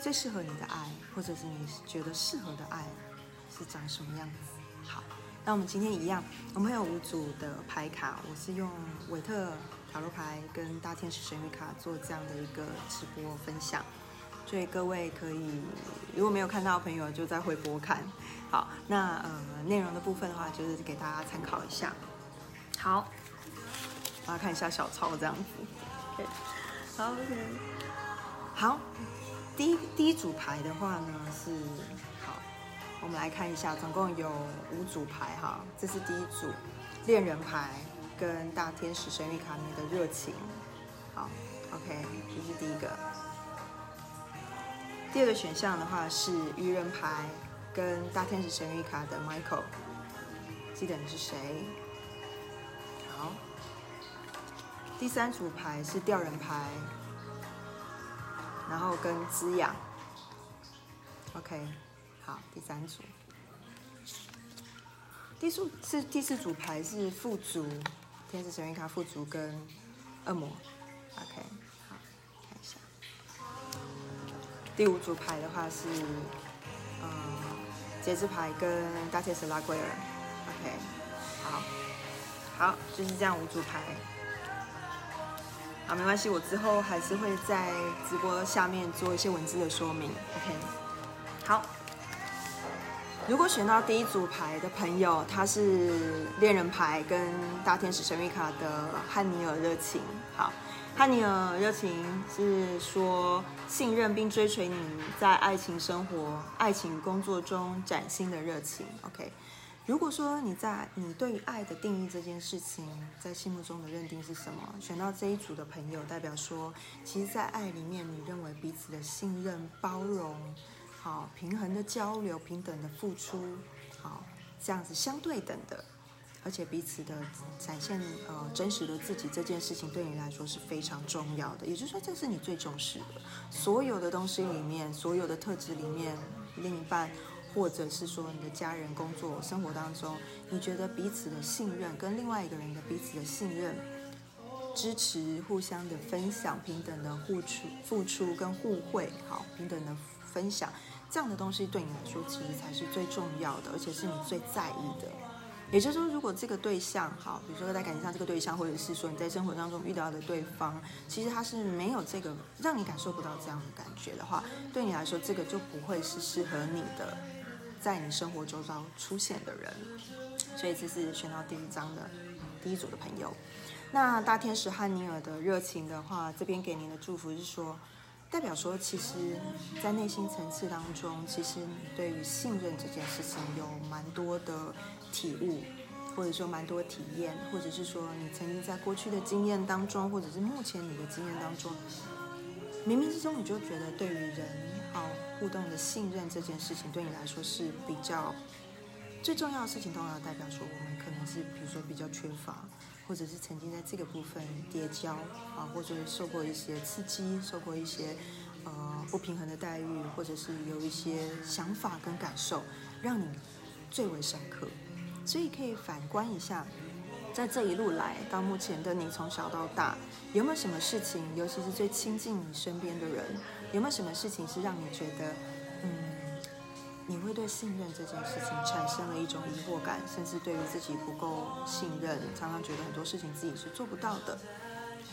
最适合你的爱，或者是你觉得适合的爱是长什么样子？好，那我们今天一样，我们有五组的牌卡，我是用韦特塔罗牌跟大天使神谕卡做这样的一个直播分享，所以各位可以如果没有看到朋友就再回播看。好，那呃内容的部分的话，就是给大家参考一下。好，大家看一下小抄这样子。OK，好，OK，好。第一第一组牌的话呢是好，我们来看一下，总共有五组牌哈，这是第一组恋人牌跟大天使神谕卡里的热情。好，OK，这是第一个。第二个选项的话是愚人牌跟大天使神谕卡的 Michael，记得你是谁？好，第三组牌是吊人牌。然后跟滋养，OK，好，第三组，第四是第四组牌是富足，天使神谕卡富足跟恶魔，OK，好，看一下，第五组牌的话是，嗯，节制牌跟大天使拉圭尔，OK，好，好，就是这样五组牌。啊，没关系，我之后还是会在直播下面做一些文字的说明。OK，好。如果选到第一组牌的朋友，他是恋人牌跟大天使神秘卡的汉尼尔热情。好，汉尼尔热情是说信任并追随你在爱情生活、爱情工作中崭新的热情。OK。如果说你在你对于爱的定义这件事情，在心目中的认定是什么？选到这一组的朋友，代表说，其实，在爱里面，你认为彼此的信任、包容，好平衡的交流、平等的付出，好这样子相对等的，而且彼此的展现呃真实的自己这件事情，对你来说是非常重要的。也就是说，这是你最重视的，所有的东西里面，所有的特质里面，另一半。或者是说你的家人、工作、生活当中，你觉得彼此的信任跟另外一个人的彼此的信任、支持、互相的分享、平等的付出、付出跟互惠，好，平等的分享，这样的东西对你来说其实才是最重要的，而且是你最在意的。也就是说，如果这个对象，好，比如说在感情上这个对象，或者是说你在生活当中遇到的对方，其实他是没有这个让你感受不到这样的感觉的话，对你来说，这个就不会是适合你的。在你生活周遭出现的人，所以这是选到第一张的第一组的朋友。那大天使汉尼尔的热情的话，这边给您的祝福是说，代表说，其实，在内心层次当中，其实你对于信任这件事情有蛮多的体悟，或者说蛮多体验，或者是说你曾经在过去的经验当中，或者是目前你的经验当中，冥冥之中你就觉得对于人。好，互动的信任这件事情对你来说是比较最重要的事情，都要代表说我们可能是比如说比较缺乏，或者是曾经在这个部分跌跤啊，或者是受过一些刺激，受过一些呃不平衡的待遇，或者是有一些想法跟感受让你最为深刻，所以可以反观一下，在这一路来到目前的你，从小到大有没有什么事情，尤其是最亲近你身边的人？有没有什么事情是让你觉得，嗯，你会对信任这件事情产生了一种疑惑感，甚至对于自己不够信任，常常觉得很多事情自己是做不到的，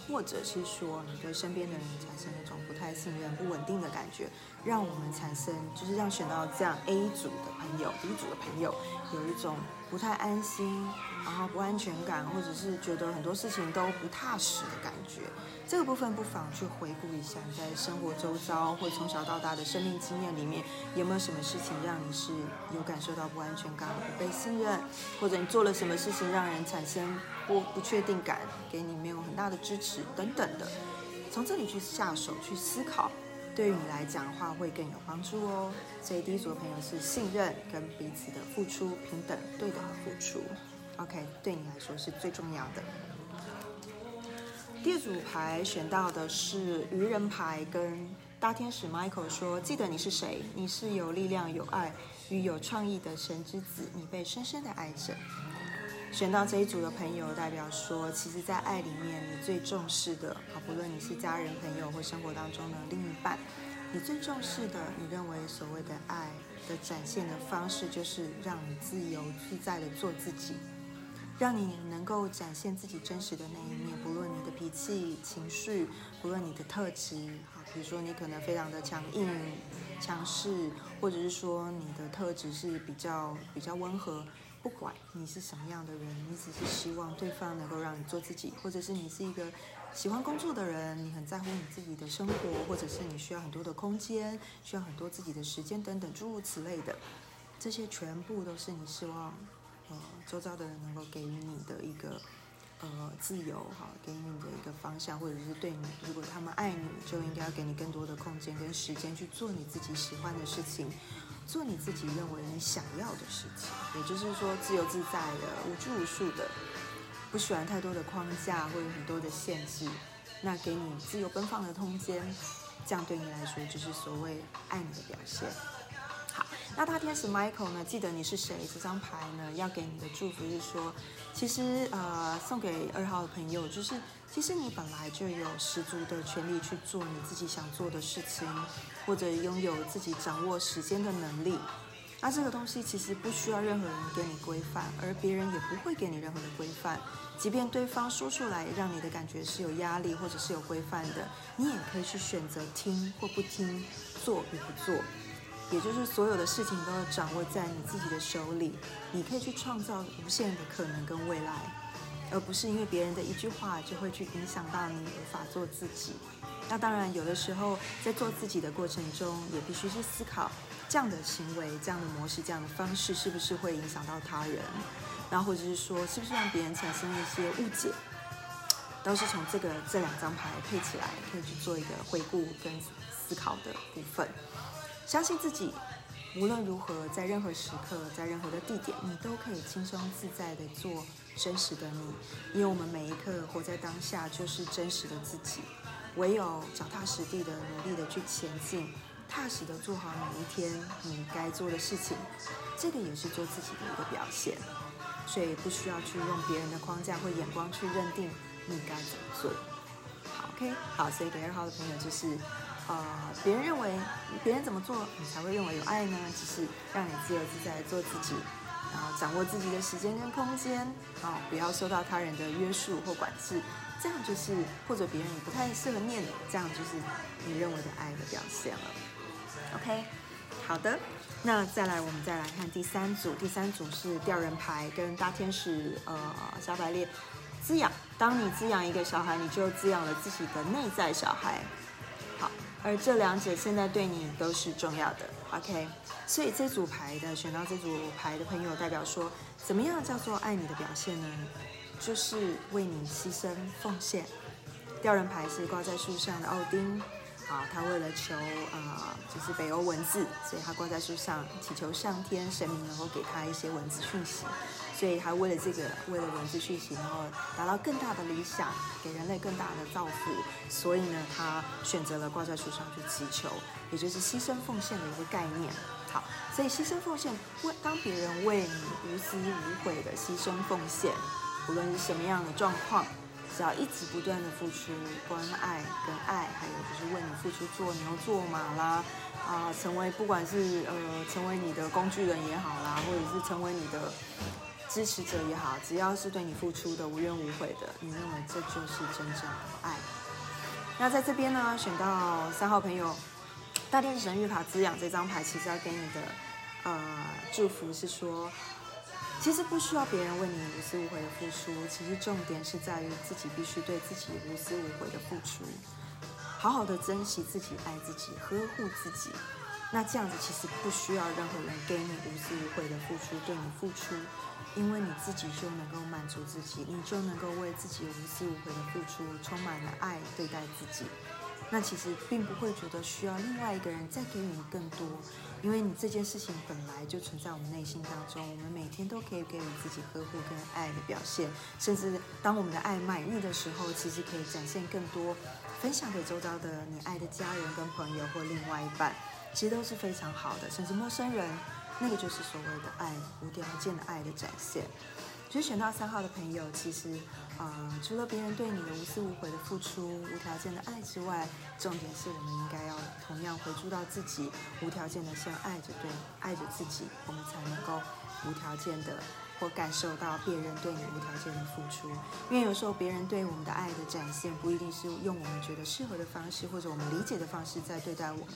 或者是说你对身边的人产生一种不太信任、不稳定的感觉，让我们产生就是让选到这样 A 组的朋友、B 组的朋友有一种不太安心，然后不安全感，或者是觉得很多事情都不踏实的感觉。这个部分不妨去回顾一下，在生活周遭或从小到大的生命经验里面，有没有什么事情让你是有感受到不安全感、不被信任，或者你做了什么事情让人产生不不确定感，给你没有很大的支持等等的，从这里去下手去思考，对于你来讲的话会更有帮助哦。所以第一组的朋友是信任跟彼此的付出平等对等的付出，OK，对你来说是最重要的。第二组牌选到的是愚人牌，跟大天使 Michael 说：“记得你是谁？你是有力量、有爱与有创意的神之子，你被深深的爱着。”选到这一组的朋友，代表说，其实，在爱里面，你最重视的，好，不论你是家人、朋友或生活当中的另一半，你最重视的，你认为所谓的爱的展现的方式，就是让你自由自在的做自己，让你能够展现自己真实的那一面，不论你的脾气、情绪，不论你的特质，好，比如说你可能非常的强硬、强势，或者是说你的特质是比较比较温和。不管你是什么样的人，你只是希望对方能够让你做自己，或者是你是一个喜欢工作的人，你很在乎你自己的生活，或者是你需要很多的空间，需要很多自己的时间等等诸如此类的，这些全部都是你希望呃周遭的人能够给予你的一个呃自由哈，给予你的一个方向，或者是对你，如果他们爱你，就应该要给你更多的空间跟时间去做你自己喜欢的事情。做你自己认为你想要的事情，也就是说自由自在的、无拘无束的，不喜欢太多的框架或有很多的限制，那给你自由奔放的空间，这样对你来说就是所谓爱你的表现。那大天使 Michael 呢？记得你是谁？这张牌呢，要给你的祝福是说，其实呃，送给二号的朋友就是。其实你本来就有十足的权利去做你自己想做的事情，或者拥有自己掌握时间的能力。那这个东西其实不需要任何人给你规范，而别人也不会给你任何的规范。即便对方说出来让你的感觉是有压力或者是有规范的，你也可以去选择听或不听，做与不做。也就是所有的事情都要掌握在你自己的手里，你可以去创造无限的可能跟未来。而不是因为别人的一句话就会去影响到你无法做自己。那当然，有的时候在做自己的过程中，也必须去思考这样的行为、这样的模式、这样的方式是不是会影响到他人，然后或者是说是不是让别人产生一些误解，都是从这个这两张牌配起来，可以去做一个回顾跟思考的部分。相信自己。无论如何，在任何时刻，在任何的地点，你都可以轻松自在的做真实的你。因为我们每一刻活在当下，就是真实的自己。唯有脚踏实地的努力的去前进，踏实的做好每一天你该做的事情，这个也是做自己的一个表现。所以不需要去用别人的框架或眼光去认定你该怎么做。好，OK，好，所以给二号的朋友就是。呃，别人认为别人怎么做，你才会认为有爱呢？只是让你自由自在做自己，然后掌握自己的时间跟空间，啊，不要受到他人的约束或管制，这样就是或者别人也不太适合念，这样就是你认为的爱的表现了。OK，好的，那再来我们再来看第三组，第三组是吊人牌跟大天使呃小白列滋养。当你滋养一个小孩，你就滋养了自己的内在小孩。而这两者现在对你都是重要的，OK？所以这组牌的选到这组牌的朋友，代表说，怎么样叫做爱你的表现呢？就是为你牺牲奉献。吊人牌是挂在树上的奥丁。好，他为了求啊，就是北欧文字，所以他挂在树上，祈求上天神明能够给他一些文字讯息。所以他为了这个，为了文字讯息，然后达到更大的理想，给人类更大的造福，所以呢，他选择了挂在树上去祈求，也就是牺牲奉献的一个概念。好，所以牺牲奉献，为当别人为你无私无悔的牺牲奉献，无论是什么样的状况。只要一直不断的付出关爱跟爱，还有就是为你付出做牛做马啦，啊，成为不管是呃成为你的工具人也好啦，或者是成为你的支持者也好，只要是对你付出的无怨无悔的，你认为这就是真正的爱。那在这边呢，选到三号朋友大天使神谕卡滋养这张牌，其实要给你的呃祝福是说。其实不需要别人为你无私无悔的付出，其实重点是在于自己必须对自己无私无悔的付出，好好的珍惜自己，爱自己，呵护自己。那这样子其实不需要任何人给你无私无悔的付出，对你付出，因为你自己就能够满足自己，你就能够为自己无私无悔的付出，充满了爱对待自己。那其实并不会觉得需要另外一个人再给你更多，因为你这件事情本来就存在我们内心当中，我们每天都可以给予自己呵护跟爱的表现，甚至当我们的爱满意的时候，其实可以展现更多，分享给周遭的你爱的家人跟朋友或另外一半，其实都是非常好的，甚至陌生人，那个就是所谓的爱，无条件的爱的展现。所以选到三号的朋友，其实，呃，除了别人对你的无私无悔的付出、无条件的爱之外，重点是我们应该要同样回注到自己，无条件的先爱着对，爱着自己，我们才能够无条件的或感受到别人对你无条件的付出。因为有时候别人对我们的爱的展现，不一定是用我们觉得适合的方式或者我们理解的方式在对待我们。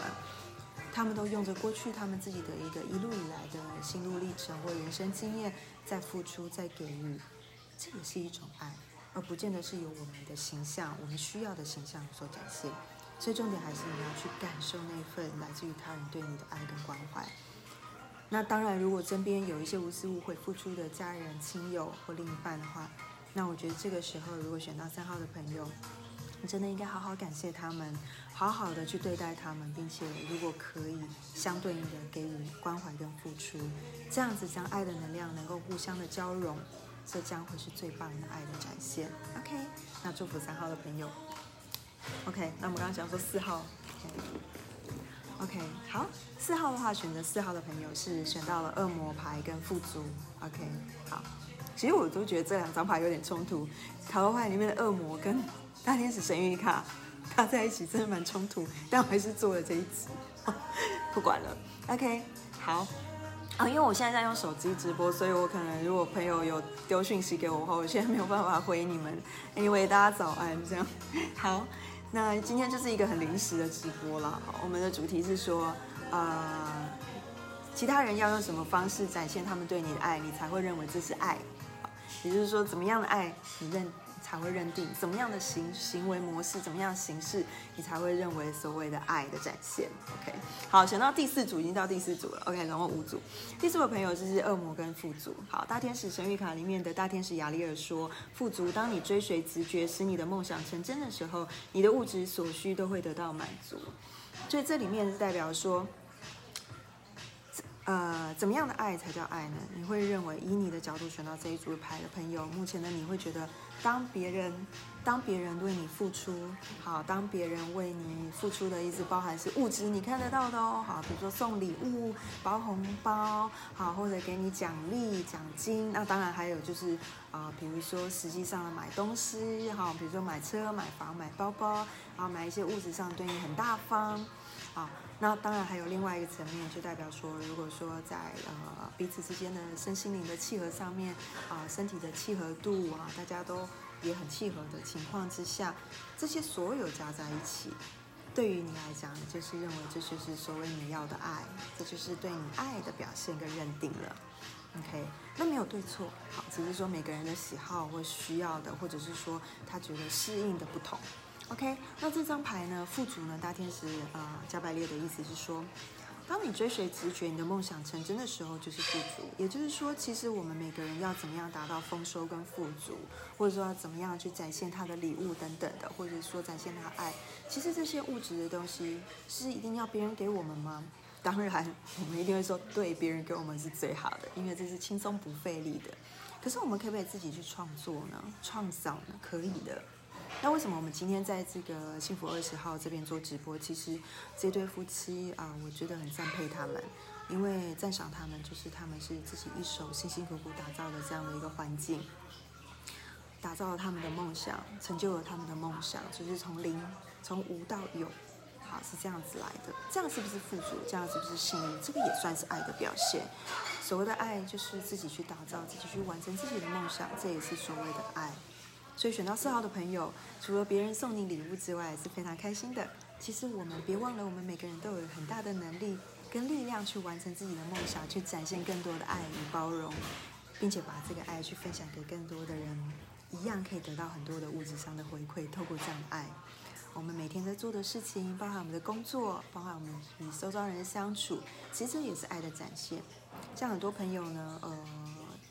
他们都用着过去他们自己的一个一路以来的心路历程或人生经验，在付出，在给予，这也是一种爱，而不见得是由我们的形象，我们需要的形象所展现。所以重点还是你要去感受那份来自于他人对你的爱跟关怀。那当然，如果身边有一些无私无悔付出的家人、亲友或另一半的话，那我觉得这个时候如果选到三号的朋友，你真的应该好好感谢他们。好好的去对待他们，并且如果可以相对应的给予关怀跟付出，这样子将爱的能量能够互相的交融，这将会是最棒的爱的展现。OK，那祝福三号的朋友。OK，那我们刚刚讲说四号。OK，好，四号的话选择四号的朋友是选到了恶魔牌跟富足。OK，好，其实我都觉得这两张牌有点冲突，塔罗牌里面的恶魔跟大天使神谕卡。搭在一起真的蛮冲突，但我还是做了这一集，不管了。OK，好啊，因为我现在在用手机直播，所以我可能如果朋友有丢讯息给我的话，我现在没有办法回你们。Anyway，大家早安，这样 好。那今天就是一个很临时的直播了。我们的主题是说，呃，其他人要用什么方式展现他们对你的爱，你才会认为这是爱？也就是说，怎么样的爱你认？才会认定怎么样的行行为模式，怎么样形式，你才会认为所谓的爱的展现。OK，好，选到第四组，已经到第四组了。OK，总共五组。第四位朋友就是恶魔跟富足。好，大天使神谕卡里面的大天使亚利尔说，富足，当你追随直觉，使你的梦想成真的时候，你的物质所需都会得到满足。所以这里面是代表说。呃，怎么样的爱才叫爱呢？你会认为，以你的角度选到这一组牌的朋友，目前呢，你会觉得，当别人，当别人为你付出，好，当别人为你付出的意思包含是物质，你看得到的哦，好，比如说送礼物、包红包，好，或者给你奖励、奖金，那当然还有就是啊，比如说实际上的买东西，哈，比如说买车、买房、买包包，然后买一些物质上对你很大方，好。那当然还有另外一个层面，就代表说，如果说在呃彼此之间的身心灵的契合上面，啊身体的契合度啊，大家都也很契合的情况之下，这些所有加在一起，对于你来讲，就是认为这就是所谓你要的爱，这就是对你爱的表现跟认定了。OK，那没有对错，好，只是说每个人的喜好或需要的，或者是说他觉得适应的不同。OK，那这张牌呢？富足呢？大天使啊，加百列的意思是说，当你追随直觉，你的梦想成真的时候，就是富足。也就是说，其实我们每个人要怎么样达到丰收跟富足，或者说要怎么样去展现他的礼物等等的，或者说展现他爱，其实这些物质的东西是一定要别人给我们吗？当然，我们一定会说，对，别人给我们是最好的，因为这是轻松不费力的。可是我们可不可以自己去创作呢？创造呢？可以的。那为什么我们今天在这个幸福二十号这边做直播？其实这对夫妻啊，我觉得很赞佩他们，因为赞赏他们，就是他们是自己一手辛辛苦苦打造的这样的一个环境，打造了他们的梦想，成就了他们的梦想，就是从零从无到有，好是这样子来的。这样是不是富足？这样是不是幸运？这个也算是爱的表现。所谓的爱，就是自己去打造，自己去完成自己的梦想，这也是所谓的爱。所以选到四号的朋友，除了别人送你礼物之外，是非常开心的。其实我们别忘了，我们每个人都有很大的能力跟力量去完成自己的梦想，去展现更多的爱与包容，并且把这个爱去分享给更多的人，一样可以得到很多的物质上的回馈。透过这样的爱，我们每天在做的事情，包含我们的工作，包含我们与周遭人的相处，其实这也是爱的展现。像很多朋友呢，呃。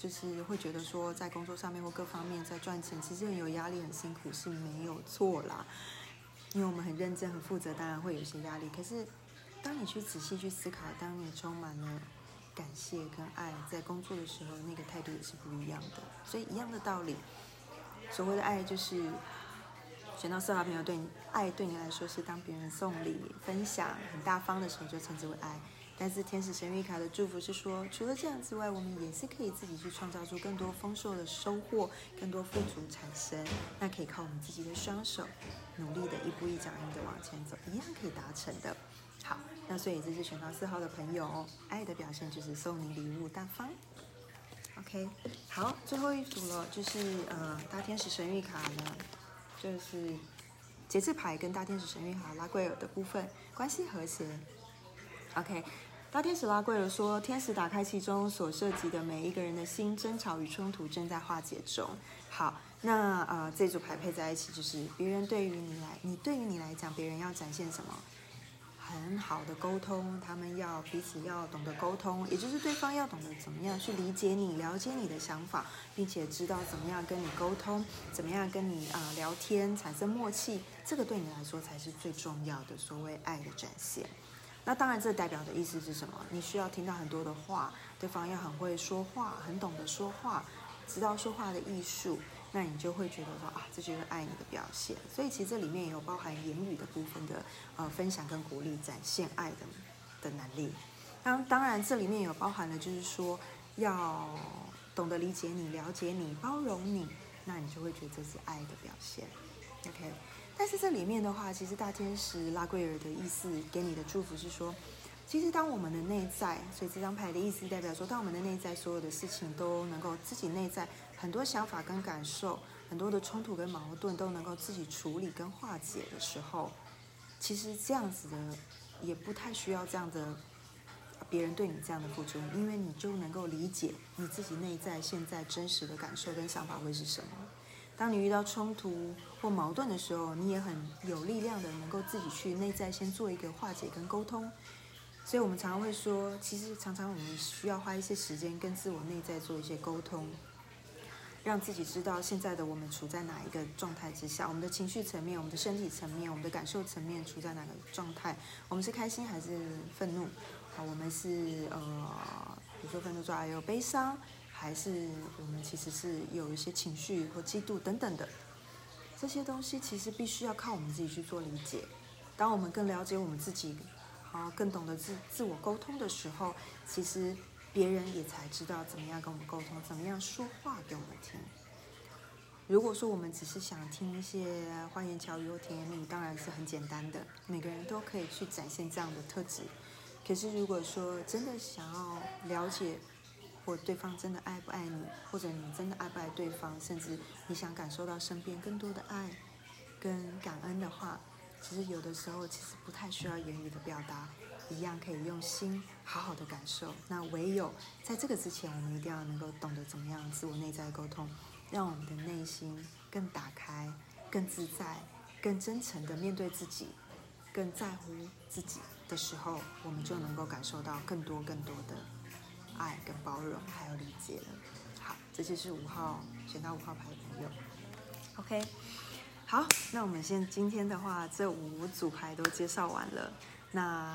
就是会觉得说，在工作上面或各方面在赚钱，其实很有压力、很辛苦是没有错啦。因为我们很认真、很负责，当然会有一些压力。可是，当你去仔细去思考，当你充满了感谢跟爱，在工作的时候，那个态度也是不一样的。所以，一样的道理，所谓的爱就是选到四号朋友，对你爱对你来说是当别人送礼、分享很大方的时候，就称之为爱。但是天使神谕卡的祝福是说，除了这样之外，我们也是可以自己去创造出更多丰硕的收获，更多富足产生。那可以靠我们自己的双手，努力的一步一脚印的往前走，一样可以达成的。好，那所以这是选到四号的朋友，爱的表现就是送你礼物大方。OK，好，最后一组了，就是呃大天使神谕卡呢，就是节制牌跟大天使神谕卡拉贵尔的部分关系和谐。OK。大天使拉贵了说：“天使打开其中所涉及的每一个人的心，争吵与冲突正在化解中。”好，那呃，这组牌配在一起，就是别人对于你来，你对于你来讲，别人要展现什么？很好的沟通，他们要彼此要懂得沟通，也就是对方要懂得怎么样去理解你，了解你的想法，并且知道怎么样跟你沟通，怎么样跟你啊聊天，产生默契。这个对你来说才是最重要的，所谓爱的展现。那当然，这代表的意思是什么？你需要听到很多的话，对方要很会说话，很懂得说话，知道说话的艺术，那你就会觉得说啊，这就是爱你的表现。所以其实这里面也有包含言语的部分的呃分享跟鼓励，展现爱的的能力。当当然，这里面有包含了就是说要懂得理解你、了解你、包容你，那你就会觉得这是爱的表现。OK。但是这里面的话，其实大天使拉贵尔的意思给你的祝福是说，其实当我们的内在，所以这张牌的意思代表说，当我们的内在所有的事情都能够自己内在很多想法跟感受，很多的冲突跟矛盾都能够自己处理跟化解的时候，其实这样子的也不太需要这样的别人对你这样的付出，因为你就能够理解你自己内在现在真实的感受跟想法会是什么。当你遇到冲突或矛盾的时候，你也很有力量的，能够自己去内在先做一个化解跟沟通。所以，我们常常会说，其实常常我们需要花一些时间跟自我内在做一些沟通，让自己知道现在的我们处在哪一个状态之下，我们的情绪层面、我们的身体层面、我们的感受层面处在哪个状态，我们是开心还是愤怒？好，我们是呃，比如说愤怒之后还有悲伤。还是我们其实是有一些情绪或嫉妒等等的这些东西，其实必须要靠我们自己去做理解。当我们更了解我们自己，好，更懂得自自我沟通的时候，其实别人也才知道怎么样跟我们沟通，怎么样说话给我们听。如果说我们只是想听一些花言巧语或甜言蜜语，当然是很简单的，每个人都可以去展现这样的特质。可是如果说真的想要了解，或对方真的爱不爱你，或者你真的爱不爱对方，甚至你想感受到身边更多的爱跟感恩的话，其实有的时候其实不太需要言语的表达，一样可以用心好好的感受。那唯有在这个之前，我们一定要能够懂得怎么样自我内在沟通，让我们的内心更打开、更自在、更真诚的面对自己，更在乎自己的时候，我们就能够感受到更多更多的。爱跟包容还有理解的，好，这就是五号选到五号牌的朋友，OK，好，那我们先今天的话，这五组牌都介绍完了，那。